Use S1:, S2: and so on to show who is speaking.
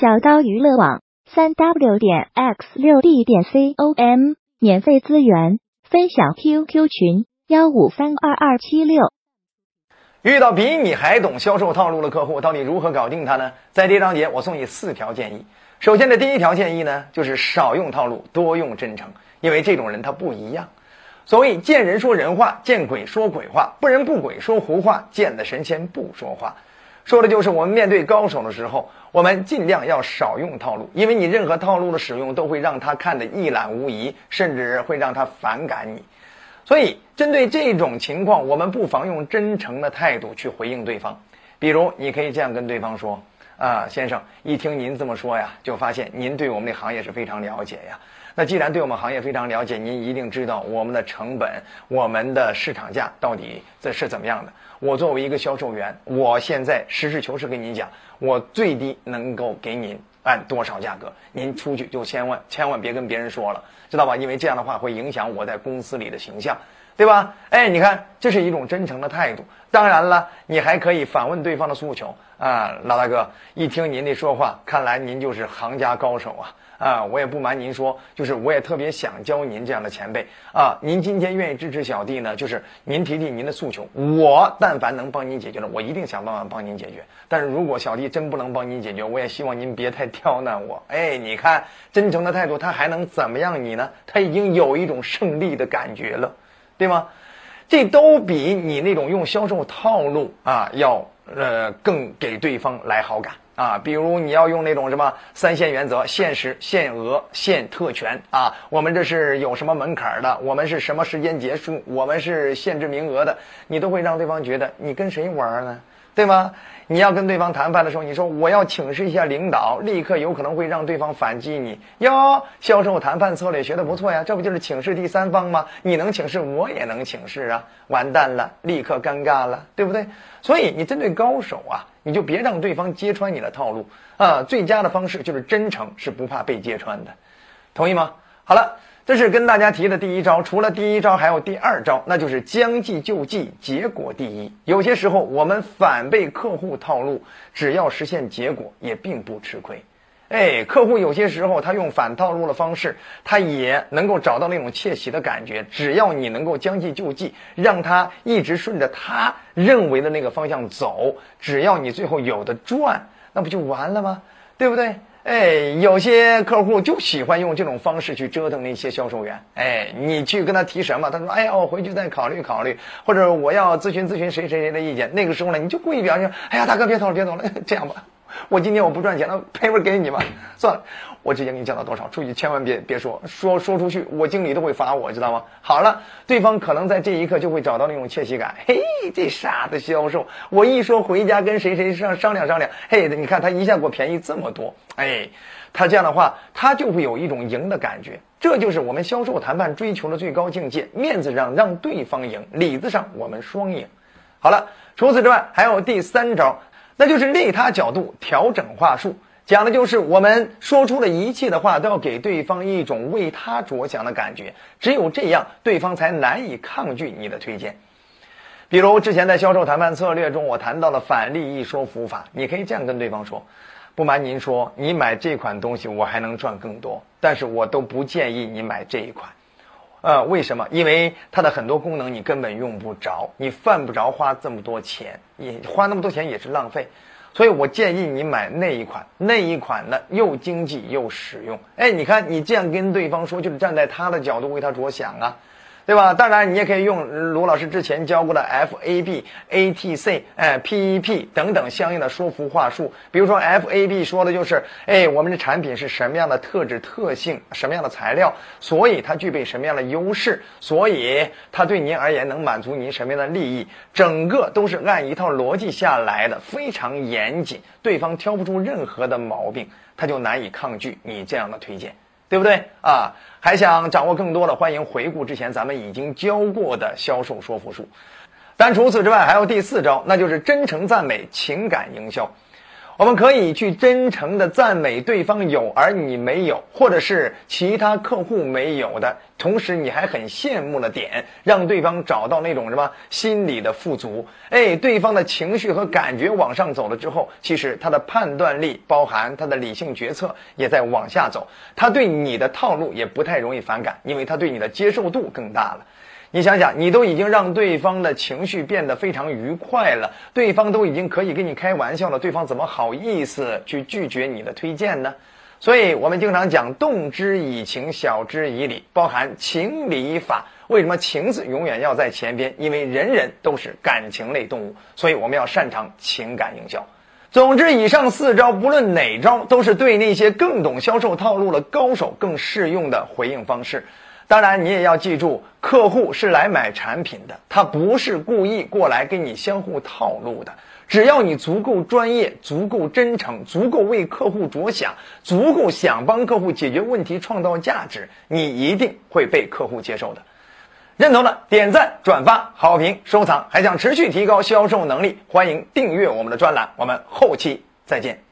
S1: 小刀娱乐网三 w 点 x 六 d 点 com 免费资源分享 QQ 群幺五三二二七六。
S2: 遇到比你还懂销售套路的客户，到底如何搞定他呢？在这章节，我送你四条建议。首先的第一条建议呢，就是少用套路，多用真诚，因为这种人他不一样。所谓见人说人话，见鬼说鬼话，不人不鬼说胡话，见的神仙不说话。说的就是我们面对高手的时候，我们尽量要少用套路，因为你任何套路的使用都会让他看得一览无遗，甚至会让他反感你。所以，针对这种情况，我们不妨用真诚的态度去回应对方。比如，你可以这样跟对方说：“啊，先生，一听您这么说呀，就发现您对我们的行业是非常了解呀。那既然对我们行业非常了解，您一定知道我们的成本、我们的市场价到底这是怎么样的。我作为一个销售员，我现在实事求是跟您讲，我最低能够给您按多少价格，您出去就千万千万别跟别人说了。”知道吧？因为这样的话会影响我在公司里的形象，对吧？哎，你看，这是一种真诚的态度。当然了，你还可以反问对方的诉求啊，老大哥，一听您的说话，看来您就是行家高手啊。啊，我也不瞒您说，就是我也特别想教您这样的前辈啊。您今天愿意支持小弟呢，就是您提提您的诉求，我但凡能帮您解决的，我一定想办法帮您解决。但是如果小弟真不能帮您解决，我也希望您别太刁难我。哎，你看，真诚的态度，他还能怎么样你呢？他已经有一种胜利的感觉了，对吗？这都比你那种用销售套路啊，要呃更给对方来好感。啊，比如你要用那种什么三限原则，限时、限额、限特权啊，我们这是有什么门槛的，我们是什么时间结束，我们是限制名额的，你都会让对方觉得你跟谁玩呢？对吗？你要跟对方谈判的时候，你说我要请示一下领导，立刻有可能会让对方反击你哟。销售谈判策略学的不错呀，这不就是请示第三方吗？你能请示，我也能请示啊。完蛋了，立刻尴尬了，对不对？所以你针对高手啊，你就别让对方揭穿你的套路啊。最佳的方式就是真诚，是不怕被揭穿的，同意吗？好了。这是跟大家提的第一招，除了第一招，还有第二招，那就是将计就计，结果第一。有些时候我们反被客户套路，只要实现结果，也并不吃亏。哎，客户有些时候他用反套路的方式，他也能够找到那种窃喜的感觉。只要你能够将计就计，让他一直顺着他认为的那个方向走，只要你最后有的赚，那不就完了吗？对不对？哎，有些客户就喜欢用这种方式去折腾那些销售员。哎，你去跟他提什么，他说：“哎呀，我回去再考虑考虑。”或者我要咨询咨询谁谁谁的意见。那个时候呢，你就故意表现：“哎呀，大哥别走了，别走了，这样吧。” 我今天我不赚钱了，赔本给你吧。算了，我之前给你降到多少，出去千万别别说，说说出去，我经理都会罚我，知道吗？好了，对方可能在这一刻就会找到那种窃喜感。嘿，这傻子销售，我一说回家跟谁谁商商量商量，嘿，你看他一下给我便宜这么多，哎，他这样的话，他就会有一种赢的感觉。这就是我们销售谈判追求的最高境界：面子上让对方赢，里子上我们双赢。好了，除此之外还有第三招。那就是利他角度调整话术，讲的就是我们说出的一切的话都要给对方一种为他着想的感觉，只有这样，对方才难以抗拒你的推荐。比如之前在销售谈判策略中，我谈到了反利益说服法，你可以这样跟对方说：不瞒您说，你买这款东西我还能赚更多，但是我都不建议你买这一款。呃，为什么？因为它的很多功能你根本用不着，你犯不着花这么多钱，你花那么多钱也是浪费。所以我建议你买那一款，那一款呢又经济又实用。哎，你看你这样跟对方说，就是站在他的角度为他着想啊。对吧？当然，你也可以用卢老师之前教过的 F A B A T C 哎 P E P 等等相应的说服话术。比如说 F A B 说的就是，哎，我们的产品是什么样的特质特性，什么样的材料，所以它具备什么样的优势，所以它对您而言能满足您什么样的利益，整个都是按一套逻辑下来的，非常严谨，对方挑不出任何的毛病，他就难以抗拒你这样的推荐。对不对啊？还想掌握更多的，欢迎回顾之前咱们已经教过的销售说服术。但除此之外，还有第四招，那就是真诚赞美、情感营销。我们可以去真诚的赞美对方有而你没有，或者是其他客户没有的，同时你还很羡慕的点，让对方找到那种什么心理的富足。哎，对方的情绪和感觉往上走了之后，其实他的判断力，包含他的理性决策也在往下走。他对你的套路也不太容易反感，因为他对你的接受度更大了。你想想，你都已经让对方的情绪变得非常愉快了，对方都已经可以跟你开玩笑了，对方怎么好意思去拒绝你的推荐呢？所以我们经常讲动之以情，晓之以理，包含情理法。为什么情字永远要在前边？因为人人都是感情类动物，所以我们要擅长情感营销。总之，以上四招，不论哪招，都是对那些更懂销售套路的高手更适用的回应方式。当然，你也要记住，客户是来买产品的，他不是故意过来跟你相互套路的。只要你足够专业、足够真诚、足够为客户着想、足够想帮客户解决问题、创造价值，你一定会被客户接受的。认同的点赞、转发、好评、收藏，还想持续提高销售能力，欢迎订阅我们的专栏。我们后期再见。